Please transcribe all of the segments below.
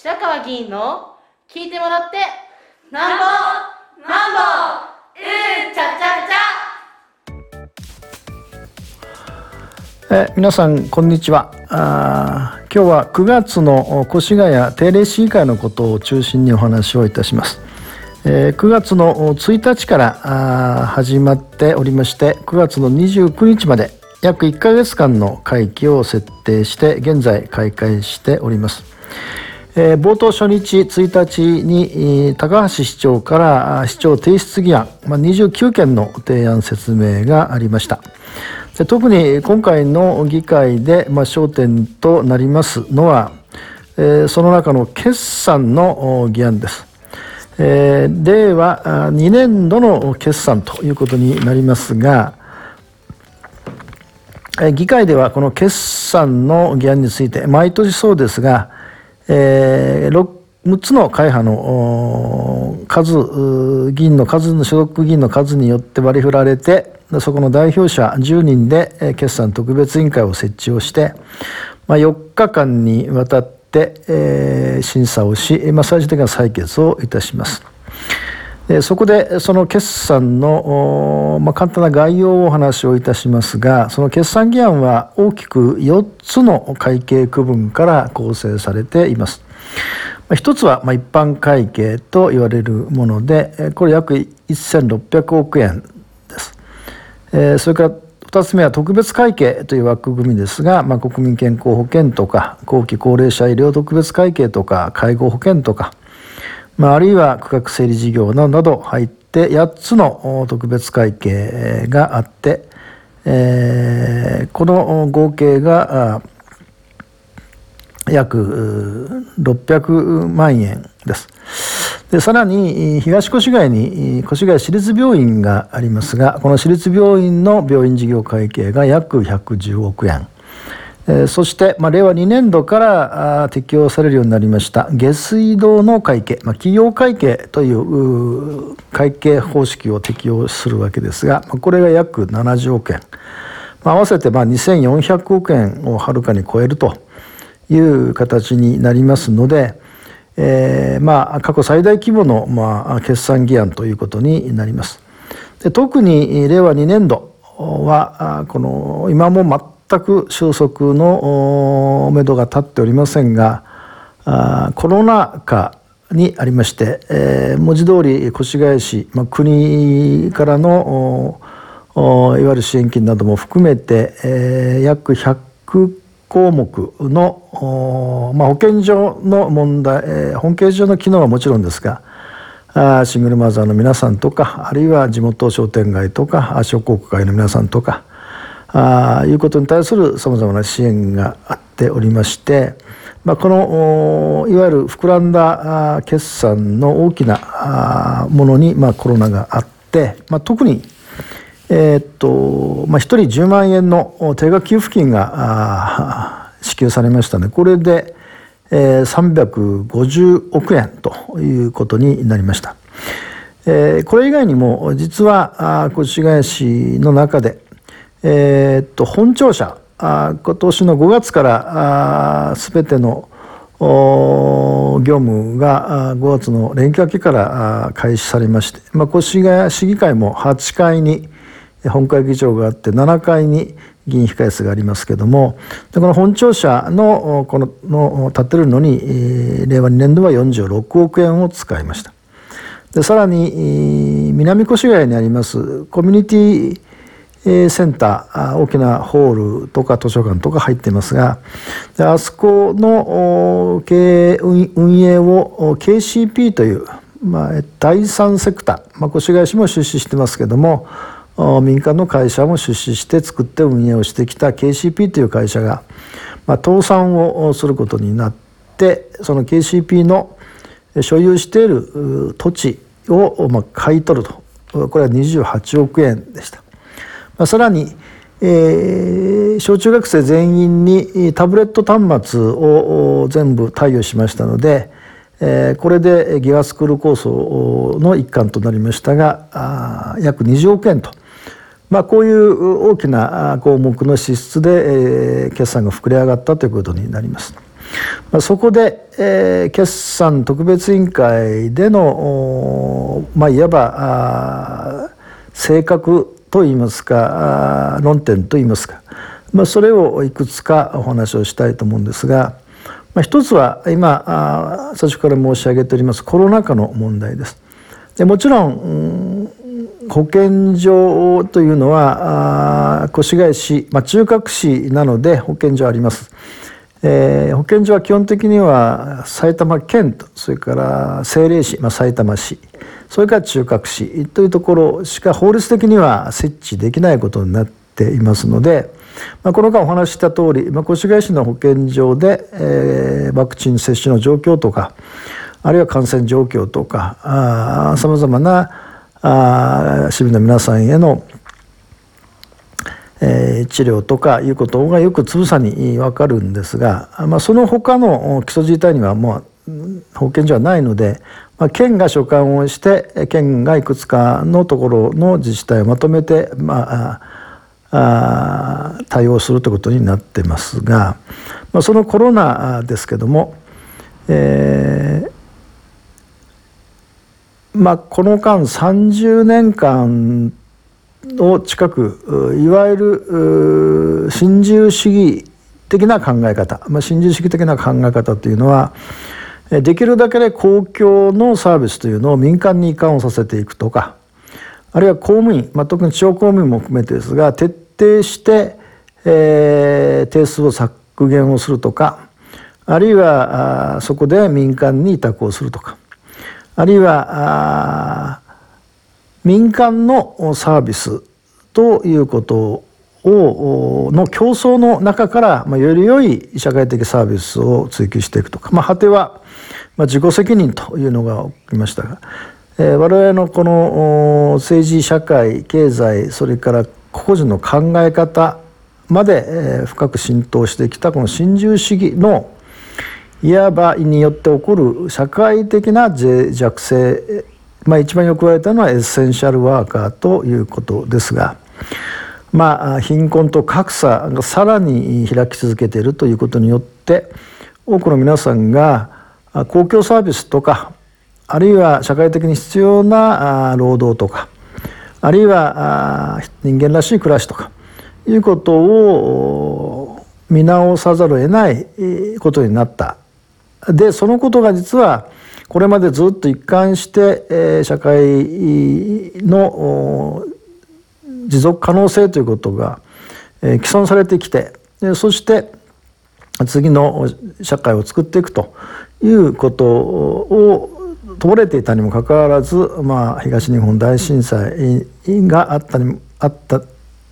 白川議員の聞いてもらってなんぼなんぼうんちゃちゃちゃ。え皆さんこんにちは。あ今日は9月の越谷定例市議会のことを中心にお話をいたします、えー、9月の1日から始まっておりまして9月の29日まで約1ヶ月間の会期を設定して現在開会しておりますえー、冒頭初日1日に高橋市長から市長提出議案、まあ、29件の提案説明がありました。で特に今回の議会で、まあ、焦点となりますのは、えー、その中の決算の議案です、えー、令和2年度の決算ということになりますが議会ではこの決算の議案について毎年そうですがえー、6つの会派の数議員の数の所属議員の数によって割り振られてそこの代表者10人で決算特別委員会を設置をして、まあ、4日間にわたって、えー、審査をし、まあ、最終的な採決をいたします。そこでその決算の、まあ、簡単な概要をお話をいたしますがその決算議案は大きく4つの会計区分から構成されています。一つは一般会計と言われるものでこれ約1600億円です。それから2つ目は特別会計という枠組みですが、まあ、国民健康保険とか後期高齢者医療特別会計とか介護保険とかまあ、あるいは区画整理事業など入って8つの特別会計があって、えー、この合計が約600万円です。でさらに東越谷に越谷市立病院がありますがこの市立病院の病院事業会計が約110億円そして、まあ、令和2年度から適用されるようになりました。下水道の会計、まあ、企業会計という会計方式を適用するわけですが、まあ、これが約70億円、まあ、合わせてまあ2400億円をはるかに超えるという形になりますので、えー、まあ過去最大規模のまあ決算議案ということになります。で特に令和2年度はこの今も全く収束のめどが立っておりませんがコロナ禍にありまして、え、文字通り越谷市、ま、国からのいわゆる支援金なども含めて、え、約100項目の、ま、保健所の問題、えー、保健所の機能はもちろんですがあシングルマザーの皆さんとかあるいは地元商店街とか商工会の皆さんとかあいうことに対するさまざまな支援があっておりまして、まあ、このいわゆる膨らんだ決算の大きなものに、まあ、コロナがあって、まあ、特に、えー、っとまあ、1人10万円の定額給付金が支給されましたのでこれで、えー、350億円ということになりました。えー、これ以外にも実は越谷市の中でえー、っと本庁舎あ今年の5月から全ての業務が5月の連休明けから開始されまして、まあ、越谷市議会も8階に本会議場があって7階に議員控室がありますけどもでこの本庁舎のこのの建てるのに令和2年度は46億円を使いました。でさらに南越谷にありますコミュニティセンター大きなホールとか図書館とか入ってますがあそこの経営運営を KCP という、まあ、第三セクター、まあ、越谷市も出資してますけども民間の会社も出資して作って運営をしてきた KCP という会社が、まあ、倒産をすることになってその KCP の所有している土地をま買い取るとこれは28億円でした。まあ、さらに、えー、小中学生全員にタブレット端末を全部貸与しましたので、えー、これでギガスクール構想の一環となりましたが約20億円と、まあ、こういう大きな項目の支出で、えー、決算が膨れ上がったということになります。まあ、そこで、えー、決算特別委員会での、まあ、いわば性格といいますか論点といいますか、まあ、それをいくつかお話をしたいと思うんですが、まあ、一つは今最初から申し上げておりますコロナ禍の問題です。でもちろん、うん保健所というのは越谷市、まあ、中核市なので保健所あります。えー、保健所は基本的には埼玉県とそれから政令市、まあ、埼玉市それから中核市というところしか法律的には設置できないことになっていますので、まあ、この間お話しした通り、まあ、越谷市の保健所で、えー、ワクチン接種の状況とかあるいは感染状況とかさまざまなあ市民の皆さんへの、えー、治療とかいうことがよくつぶさに分かるんですが、まあ、その他の基礎自体にはもう保健所はないので、まあ、県が所管をして県がいくつかのところの自治体をまとめて、まあ、あ対応するということになってますが、まあ、そのコロナですけども、えーまあ、この間30年間を近くいわゆる新自由主義的な考え方、まあ、新自由主義的な考え方というのはできるだけで公共のサービスというのを民間に移管をさせていくとかあるいは公務員、まあ、特に地方公務員も含めてですが徹底して、えー、定数を削減をするとかあるいはあそこで民間に委託をするとかあるいは民間のサービスということをの競争の中から、ま、より良い社会的サービスを追求していくとか、まあ、果ては、ま、自己責任というのが起きましたが、えー、我々のこの政治社会経済それから個々人の考え方まで、え、深く浸透してきたこの新自由主義のいわばによって起こる社会的な脆弱性、まあ、一番よく言われたのはエッセンシャルワーカーということですが、まあ、貧困と格差がさらに開き続けているということによって多くの皆さんが公共サービスとかあるいは社会的に必要な労働とかあるいは人間らしい暮らしとかいうことを見直さざるを得ないことになった。でそのことが実はこれまでずっと一貫して、えー、社会の持続可能性ということが、えー、既存されてきてそして次の社会を作っていくということを問われていたにもかかわらず、まあ、東日本大震災があったにあった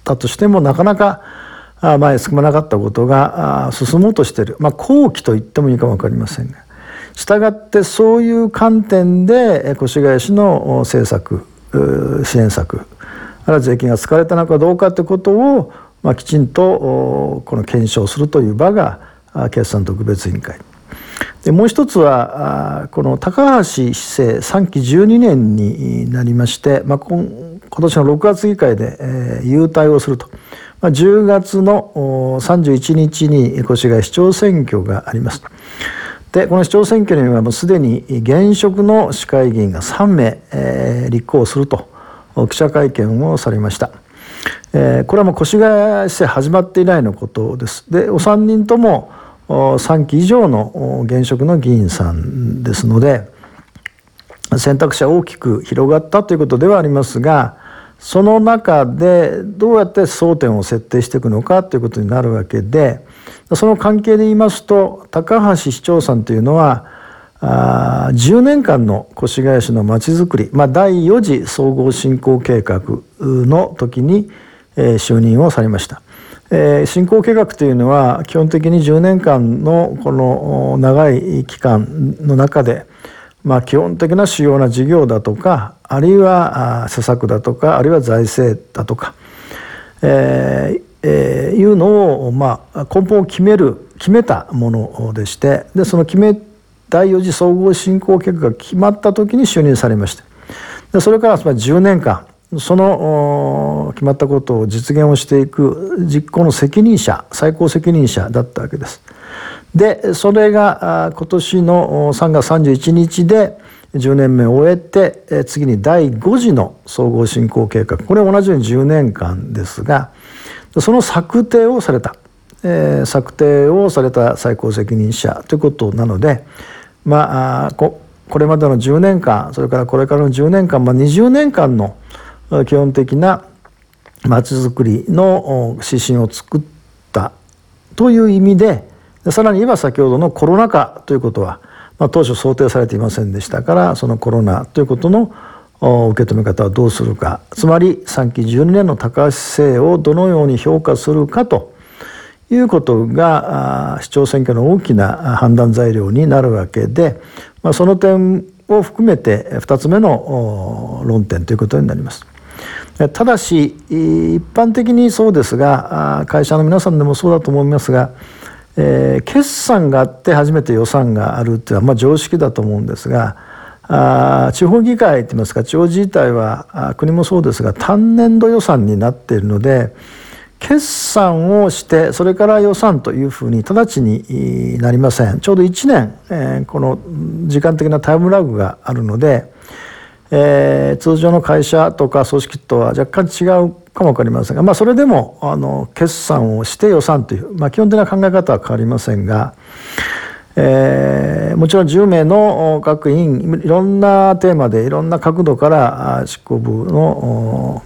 たとしてもなかなか前進まなかったことが進もうとしている、まあ、後期と言ってもいいかも分かりませんが。したがってそういう観点で越谷市の政策支援策あるいは税金が使われたのかどうかということを、まあ、きちんとこの検証するという場が決算特別委員会でもう一つはこの高橋市政3期12年になりまして、まあ、今年の6月議会で、えー、優待をすると。まあ、10月の31日に越谷市長選挙があります。でこの市長選挙にはもうすでに現職の市会議員が3名、えー、立候補すると記者会見をされました。えー、これはもう越谷市政始まっていないのことです。でお三人とも3期以上の現職の議員さんですので選択肢は大きく広がったということではありますがその中でどうやって争点を設定していくのかということになるわけでその関係で言いますと高橋市長さんというのはあ10年間の越谷市のまちづくり、まあ、第4次総合振興計画の時に、えー、就任をされました。えー、振興計画というのは基本的に10年間のこの長い期間の中でまあ、基本的な主要な事業だとかあるいは施策だとかあるいは財政だとか、えーえー、いうのを、まあ、根本を決める決めたものでしてでその決め第4次総合振興計画が決まった時に就任されましてでそれからつまり10年間その決まったことを実現をしていく実行の責任者最高責任者だったわけです。でそれが今年の3月31日で10年目を終えて次に第5次の総合振興計画これ同じように10年間ですがその策定をされた、えー、策定をされた最高責任者ということなのでまあここれまでの10年間それからこれからの10年間、まあ、20年間の基本的なまちづくりの指針を作ったという意味でさらに言えば先ほどのコロナ禍ということは、まあ、当初想定されていませんでしたからそのコロナということの受け止め方はどうするかつまり3期12年の高橋姓をどのように評価するかということが市長選挙の大きな判断材料になるわけで、その点を含めて2つ目の論点ということになります。ただし一般的にそうですが会社の皆さんでもそうだと思いますが、えー、決算があって初めて予算があるっていうのはまあ常識だと思うんですがあ地方議会といいますか地方自治体は国もそうですが単年度予算になっているので決算をしてそれから予算というふうに直ちになりません。ちょうど1年、えー、この時間的なタイムラグがあるので、えー、通常の会社とか組織とは若干違うかも分かりませんが、まあ、それでもあの決算をして予算という、まあ、基本的な考え方は変わりませんが、えー、もちろん10名の各員いろんなテーマでいろんな角度から執行部の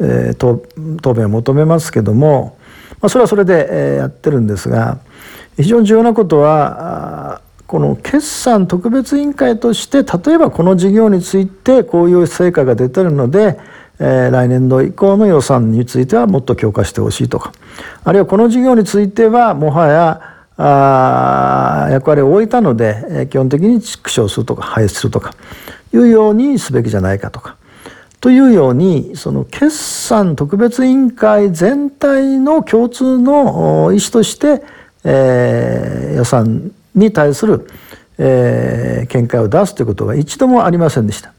えー、答弁を求めますけども、まあ、それはそれで、やってるんですが非常に重要なことはこの決算特別委員会として例えばこの事業についてこういう成果が出てるので、えー、来年度以降の予算についてはもっと強化してほしいとかあるいはこの事業についてはもはやあ役割を終えたので、え、基本的に縮小するとか廃止するとかいうようにすべきじゃないかとかというようにその決算特別委員会全体の共通の意思として、えー、予算に対する、えー、見解を出すということが一度もありませんでした。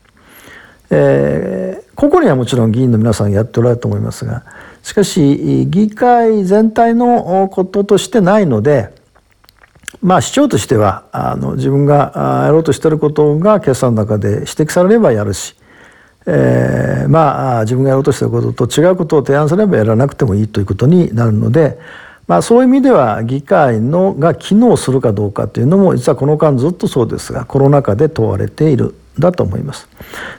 えー、ここにはもちろん議員の皆さんやっておられると思いますがしかし議会全体のこととしてないのでまあ市長としてはあの自分がやろうとしてることが決算の中で指摘されればやるしえー、まあ自分がやろうとしてることと違うことを提案すればやらなくてもいいということになるので、まあ、そういう意味では議会のが機能するかどうかというのも実はこの間ずっとそうですがコロナ禍で問われているだと思います。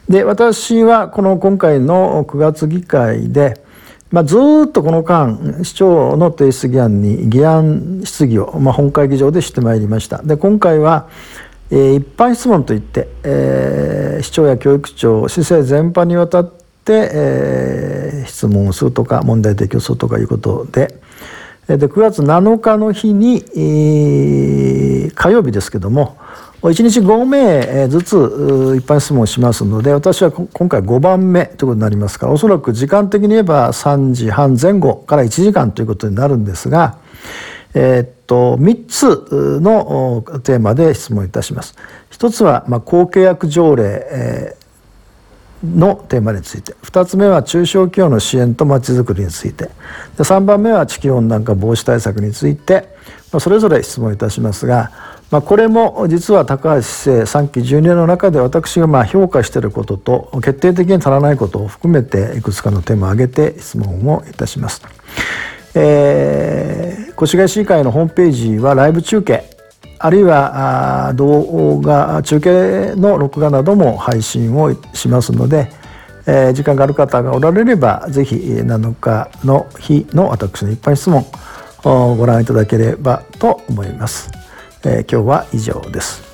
で私はこの今回の9月議会で、まあ、ずっとこの間市長の提出議案に議案質疑を、まあ、本会議場でしてまいりました。で今回はえー、一般質問といって、えー、市長や教育長市政全般にわたって、えー、質問をするとか問題提起をするとかいうことでで9月7日の日に、えー、火曜日ですけども1日5名ずつ一般質問しますので私は今回5番目ということになりますからおそらく時間的に言えば3時半前後から1時間ということになるんですが、えー、っと3つのテーマで質問いたします。一つは、まあ、公契約条例、えー、のテーマについて。2つ目は中小企業の支援とまちづくりについて。で3番目は地球温暖化防止対策について、ま、それぞれ質問いたしますが、まあ、これも実は高橋市政3期12年の中で私がまあ評価していることと決定的に足らないことを含めていくつかのテーマを挙げて質問をいたします。えー、越谷市議会のホームページはライブ中継。あるいは動画中継の録画なども配信をしますので、えー、時間がある方がおられれば是非7日の日の私の一般質問をご覧いただければと思います。えー、今日は以上です。